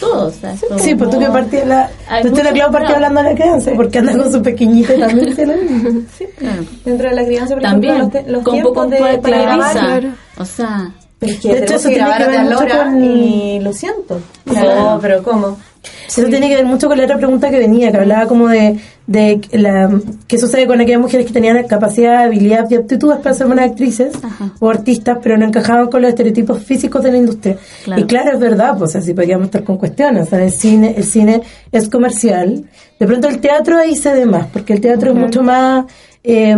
Todo, o sea, Sí, pues tú que partías la... Tú la muchas Clau partió hablando de la crianza, porque anda con su pequeñito también. mismo. Claro. Dentro de la crianza, También, los, te- los con poco de de para grabar. O sea, Es que De hecho, eso que tiene grabar que ver mucho con- y lo siento. Claro. No, pero ¿cómo? Eso tiene que ver mucho con la otra pregunta que venía, que hablaba como de, de la, qué sucede con aquellas mujeres que tenían capacidad, habilidad y aptitudes para ser buenas actrices Ajá. o artistas, pero no encajaban con los estereotipos físicos de la industria. Claro. Y claro, es verdad, pues así podríamos estar con cuestiones. O sea, el cine, el cine es comercial. De pronto el teatro ahí se ve más, porque el teatro es mucho más eh,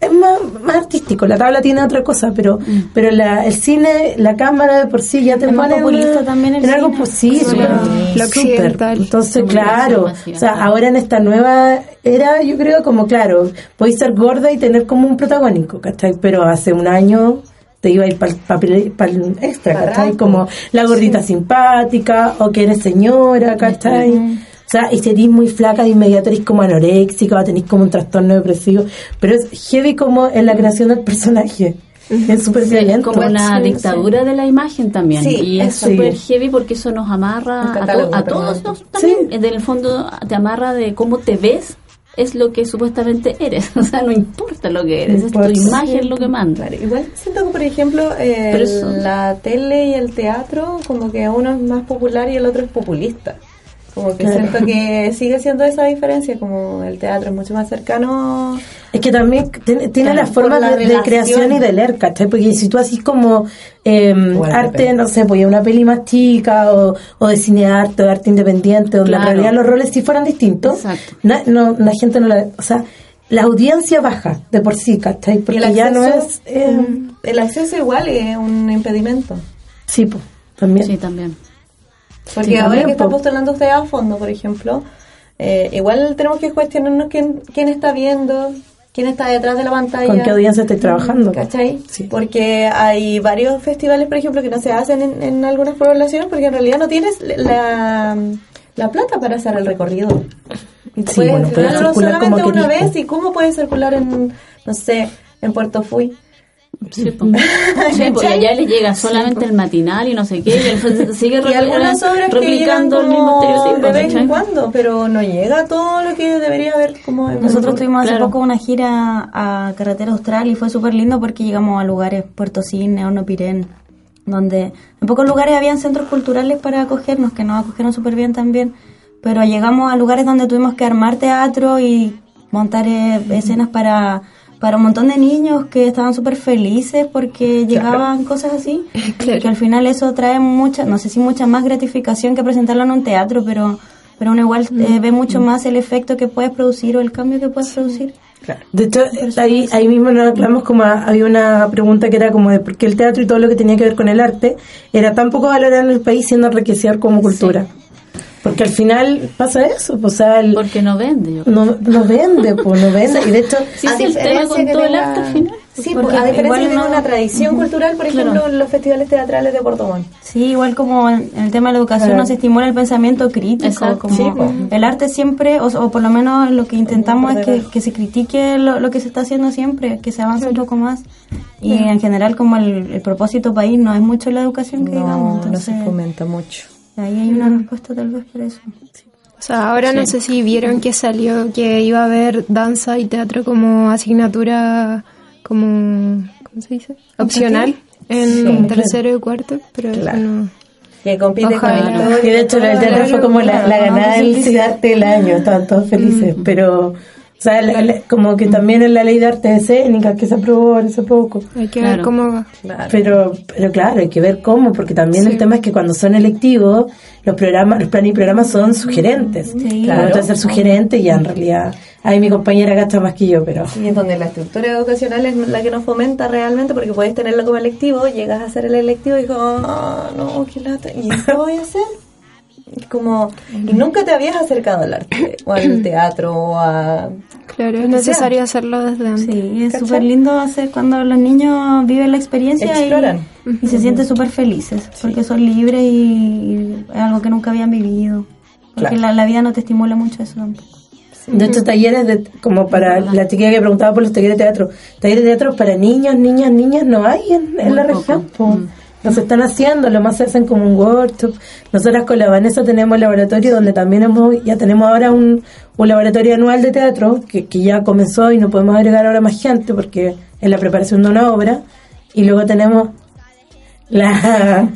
es más, más artístico, la tabla tiene otra cosa, pero pero la, el cine, la cámara de por sí ya te Es más pone en también el en algo cine. sí, Sí, súper, lo occidental. Entonces, claro, masiva, o sea, ahora en esta nueva era, yo creo como claro, podéis ser gorda y tener como un protagónico, ¿cachai? Pero hace un año te iba a ir para el papel pa'l extra, Pa' ¿cachai? Como la gordita simpática o que eres señora, ¿cachai? Sea, y serís muy flaca de inmediato eres como anoréxica o tenéis como un trastorno depresivo. Pero es heavy como en la creación del personaje. Es súper Sí, violento. como una Sí, dictadura de la imagen también. Sí, y es súper Sí. heavy porque eso nos amarra a, to- a todos nos también. En el fondo te amarra de cómo te ves es lo que supuestamente eres. O sea, no importa lo que eres, No es tu imagen lo que manda. Claro, igual siento que, por ejemplo, eh, la tele y el teatro, como que uno es más popular y el otro es populista. Como que Claro. siento que sigue siendo esa diferencia, como el teatro es mucho más cercano. Es que también tiene, Claro, la de, de creación y de leer, ¿cachai? Porque si tú haces como eh, Igual arte, no sé, pues una peli más chica o, o de cine arte o de arte independiente, donde en Claro. realidad los roles sí fueran distintos, na- no, la gente no la... O sea, la audiencia baja de por sí, ¿cachai? Porque ya no es... eh, El acceso igual es un impedimento. sí, pues, también. Sí, también. Porque Sí, ahora que está po. postulando usted a fondo, por ejemplo, eh, igual tenemos que cuestionarnos quién, quién está viendo, quién está detrás de la pantalla. ¿Con qué audiencia estoy trabajando? ¿Cachai? Sí. Porque hay varios festivales, por ejemplo, que no se hacen en, en algunas poblaciones porque en realidad no tienes la, la plata para hacer el recorrido. Sí, puedes bueno, puedes circular como solamente una querís, vez y cómo puedes circular en, no sé, en Puerto Fui. Sí, pues. Sí, pues, y allá le llega solamente el matinal y no sé qué, y el sigue Y algunas obras que llegan replicando el mismo estereotipo. de vez en cuando, pero no llega todo lo que debería haber como Nosotros tuvimos hace poco una gira a Carretera Austral y fue súper lindo porque llegamos a lugares, Puerto Cine, Pirén, donde en pocos lugares habían centros culturales para acogernos, que nos acogieron súper bien también, pero llegamos a lugares donde tuvimos que armar teatro y montar eh, escenas para, para un montón de niños que estaban súper felices porque llegaban cosas así, que al final eso trae mucha, no sé si mucha más gratificación que presentarlo en un teatro, pero pero uno igual eh, ve mucho más el efecto que puedes producir o el cambio que puedes producir. De hecho, ahí, ahí mismo nos hablamos como a- había una pregunta que era como de por qué el teatro y todo lo que tenía que ver con el arte era tan poco valorado en el país siendo enriquecedor como cultura. Porque al final pasa eso, pues, o sea, el- Porque no vende, yo no, no vende, pues no vende. Y de hecho, Sí, A sí, el tema diferencia con que todo el arte al final. Sí, Porque pues, a diferencia no- una tradición cultural, por Claro. ejemplo, los festivales teatrales de Puerto Montt. Sí, igual como en en el tema de la educación Claro. no se estimula el pensamiento crítico, Exacto. como Sí, po. el arte siempre, o, o por lo menos lo que intentamos es que, se critique lo, lo que se está haciendo siempre, que se avance un poco más. Y en general como el, el propósito país no es mucho la educación que digamos, No, no se fomenta mucho. Ahí hay una respuesta tal vez por eso. O sea, ahora no sé si vieron que salió que iba a haber danza y teatro como asignatura, como, ¿cómo se dice? Opcional en Sí. tercero y cuarto, pero eso Claro. no. Que compite Ojalá. con todo. Y de hecho el teatro fue como la, la ganada del CIDARTE del año, estaban todos felices, pero o sea, la- la- como que también en la ley de artes escénicas que se aprobó hace poco. Hay que ver cómo va. Pero, pero claro, hay que ver cómo, porque también el tema es que cuando son electivos, los programas, los planes y programas son sugerentes. Sí. claro, entonces ser sugerente y ya en realidad, ahí mi compañera gasta más que yo, pero... Y es donde la estructura educacional es la que nos fomenta realmente, porque puedes tenerlo como electivo, llegas a hacer el electivo y dices, ah, no, qué lata, ¿y qué voy a hacer? Como, y nunca te habías acercado al arte, o al teatro, o a... Claro, es necesario hacerlo desde antes. Sí, es súper lindo hacer cuando los niños viven la experiencia y, Exploran. y se sienten súper felices, porque son libres y, es algo que nunca habían vivido. Porque Claro. la, la vida no te estimula mucho eso tampoco. De hecho, talleres de, como para la chiquilla que preguntaba por los talleres de teatro. Talleres de teatro para niños, niñas, niñas no hay en, en la región. po. Los están haciendo, lo más se hacen como un workshop. Nosotras con la Vanessa tenemos el laboratorio donde también hemos, ya tenemos ahora un, un laboratorio anual de teatro que, que ya comenzó y no podemos agregar ahora más gente porque es la preparación de una obra. Y luego tenemos la,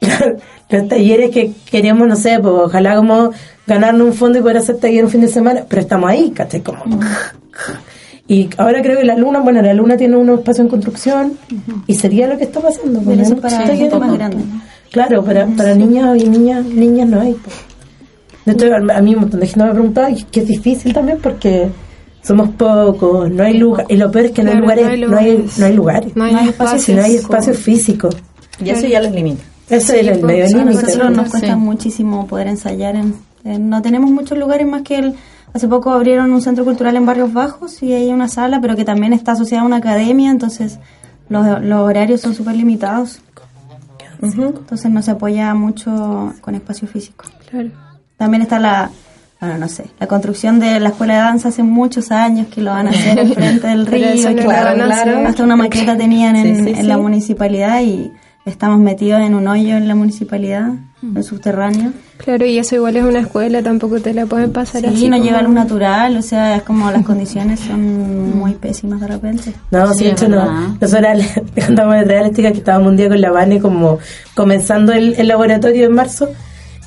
los talleres que queremos, no sé, pues ojalá como ganarnos un fondo y poder hacer taller un fin de semana, pero estamos ahí, ¿cachai? Como... Y ahora creo que la luna, bueno, la luna tiene un espacio en construcción y sería lo que está pasando. Pero pues, eso para Sí, más no. grande. Claro, para, para niñas y niñas, niñas no hay. pues. De hecho, a mí un montón de gente me ha preguntado y que es difícil también porque somos pocos, no hay lugar, y lo peor es que no hay lugares, no hay no hay, lugares. no hay No hay espacios. si no hay espacios físicos. Y eso ya los limita. Ese es el pues, medio a límite. nosotros nos Sí. cuesta muchísimo poder ensayar. En, en- no tenemos muchos lugares más que el... Hace poco abrieron un centro cultural en Barrios Bajos y hay una sala, pero que también está asociada a una academia, entonces los, los horarios son súper limitados. Entonces no se apoya mucho con espacio físico. Claro. También está la, bueno, no sé, la construcción de la escuela de danza hace muchos años que lo van a hacer frente del río. no a hacer. Hasta una maqueta tenían en, Sí, sí, en la municipalidad y estamos metidos en un hoyo en la municipalidad, en subterráneo. Claro, y eso igual es una escuela, tampoco te la pueden pasar así. Sí, no como- llega luz natural, o sea, es como las condiciones son muy pésimas de repente. No, sí, de hecho no. Nosotros le contamos de las chicas que estábamos un día con la Vane como comenzando el, el laboratorio en marzo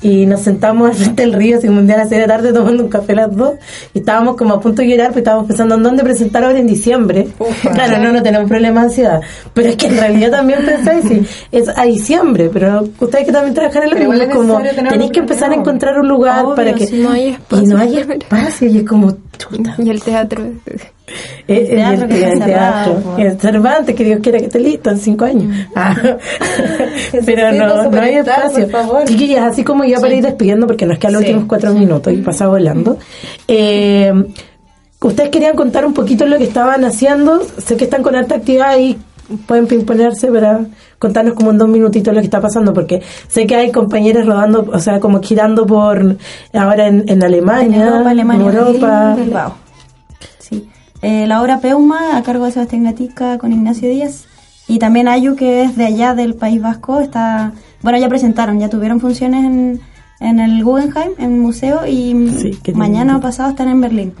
y nos sentamos al frente del río, así como un día a las 6 de la tarde tomando un café a las 2 y estábamos como a punto de llorar porque estábamos pensando en dónde presentar ahora en diciembre. Claro, no, no tenemos problema de ansiedad, pero es que en realidad también pensáis si es a diciembre, pero ustedes que también trabajan en lo Pero mismo, como tenéis que empezar a encontrar un lugar Obvio, para que si no hay y espacio. no hay espacio y es como chuta. Y el teatro. Eh, El teatro el, que el teatro. pues. El Cervantes, que Dios quiera que esté listo en cinco años. Ah. Pero no, no hay espacio. por favor. Chiquillas, así como ya para ir despidiendo, porque nos quedan los Sí. últimos cuatro minutos y pasa volando. Eh, Ustedes querían contar un poquito lo que estaban haciendo. Sé que están con alta actividad y pueden pimponerse para contarnos como en dos minutitos lo que está pasando, porque sé que hay compañeros rodando, o sea, como girando por ahora en, en Alemania, En Europa, Alemania, en Europa. Berlín, Bilbao. Sí. Eh, la obra Peuma, a cargo de Sebastián Gatica con Ignacio Díaz. Y también Ayu, que es de allá del País Vasco, está... Bueno, ya presentaron, ya tuvieron funciones en, en el Guggenheim, en el museo, y Sí, mañana o pasado están en Berlín.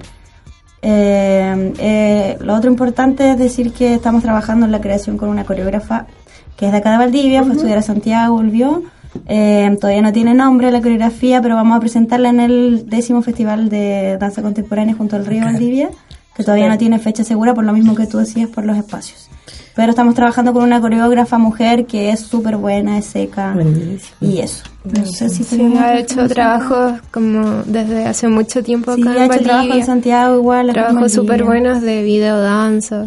Eh, eh, lo otro importante es decir que estamos trabajando en la creación con una coreógrafa que es de acá de Valdivia, fue a estudiar a Santiago, volvió. Eh, todavía no tiene nombre la coreografía, pero vamos a presentarla en el décimo festival de danza contemporánea junto al río Valdivia, que todavía no tiene fecha segura, por lo mismo que tú decías, por los espacios. Pero estamos trabajando con una coreógrafa mujer que es súper buena, es seca y eso. No sé si Sí, ha hecho trabajos como desde hace mucho tiempo acá Sí, en ha hecho trabajo en. Santiago igual. acá Trabajos súper buenos de video danza.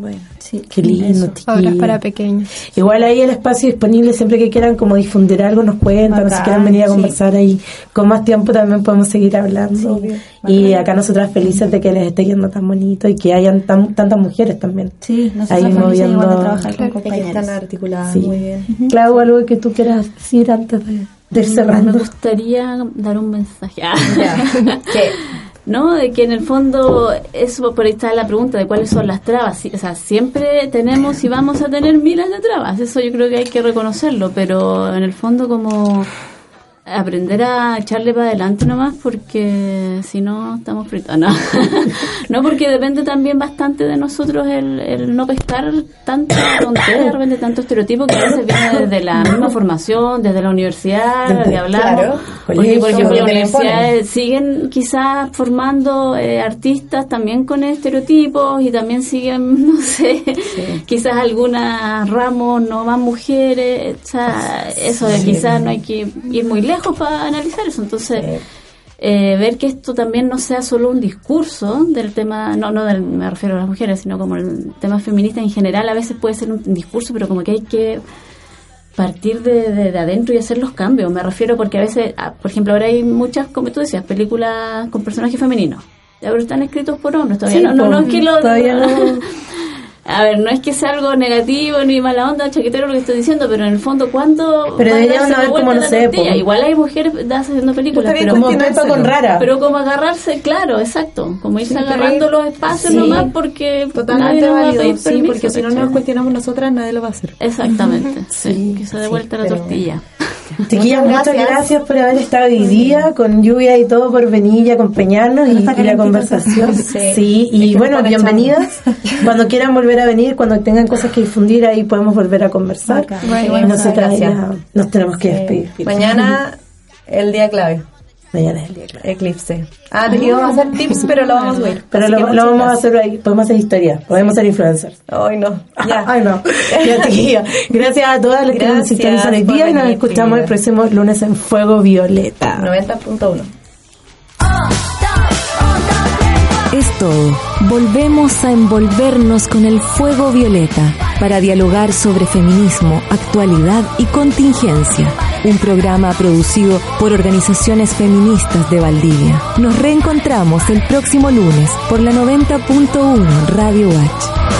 Bueno, sí. Qué lindo, Obras chiquillas. para pequeños. Igual ahí el espacio disponible siempre que quieran como difundir algo nos cuentan, o si Bacán, quieran venir a sí. conversar ahí con más tiempo también podemos seguir hablando. y acá nosotras felices de que les esté yendo tan bonito y que hayan tan, tantas mujeres también. Sí, nosotros ahí moviendo. igual de trabajar con Es que compañeros. están articuladas Sí. muy bien. Clau, algo que tú quieras decir antes de, de ir Me cerrando. gustaría dar un mensaje. Ya. ¿Qué? ¿No? De que en el fondo, eso por ahí está la pregunta de cuáles son las trabas. O sea, siempre tenemos y vamos a tener miles de trabas, eso yo creo que hay que reconocerlo, pero en el fondo como aprender a echarle para adelante nomás porque si no estamos fritos. No, no porque depende también bastante de nosotros el, el no pescar tanta tontería, de repente tanto estereotipo que a veces viene desde la misma formación, desde la universidad, de hablar. Claro, porque, por ejemplo, lo las universidades siguen quizás formando eh, artistas también con estereotipos y también siguen, no sé, quizás algunas ramos no más mujeres, o sea, eso de quizás no hay que ir muy lejos para analizar eso, entonces eh, ver que esto también no sea solo un discurso del tema, no, no del- me refiero a las mujeres, sino como el tema feminista en general, a veces puede ser un discurso, pero como que hay que partir de, de- de adentro y hacer los cambios. Me refiero porque a veces, ah, por ejemplo, ahora hay muchas, como tú decías, películas con personajes femeninos. Pero están escritos por hombres todavía. Sí, no, no, no es que lo... todavía no. A ver, no es que sea algo negativo ni mala onda, chaquetero lo que estoy diciendo, pero en el fondo, ¿cuándo Pero la haber como, no sé. Igual hay mujeres haciendo películas, pero como con Rara. Pero como agarrarse, claro, exacto, como irse Sí, agarrando los espacios sí. nomás porque nadie Totalmente nos va a válido, pedir sí, permiso, porque si no nos cuestionamos nosotras, nadie lo va a hacer. Exactamente, sí, que se dé vuelta la pero- tortilla. Chiquillas, Muchas muchas gracias. gracias. por haber estado hoy día con lluvia y todo por venir y acompañarnos y, y la conversación. sí. Y bueno, bienvenidas. Cuando quieran volver a venir, cuando tengan cosas que difundir, ahí podemos volver a conversar. Bacán. Y Bueno, nosotras gracias. nos tenemos que despedir. Mañana el día clave. Mañana es el día clave. Eclipse. Ah, te íbamos a hacer tips, pero lo vamos a subir. Pero lo, vamos a hacer ahí, podemos hacer historia, podemos ser influencers. Ay, no. Ya. Ay, no. Ya. Gracias a todas las que nos sintonizan hoy día y nos escuchamos el próximo lunes en Fuego Violeta. 90.1. Es todo. Volvemos a envolvernos con el fuego violeta para dialogar sobre feminismo, actualidad y contingencia. Un programa producido por organizaciones feministas de Valdivia. Nos reencontramos el próximo lunes por la 90.1 Radio Watch.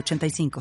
906985.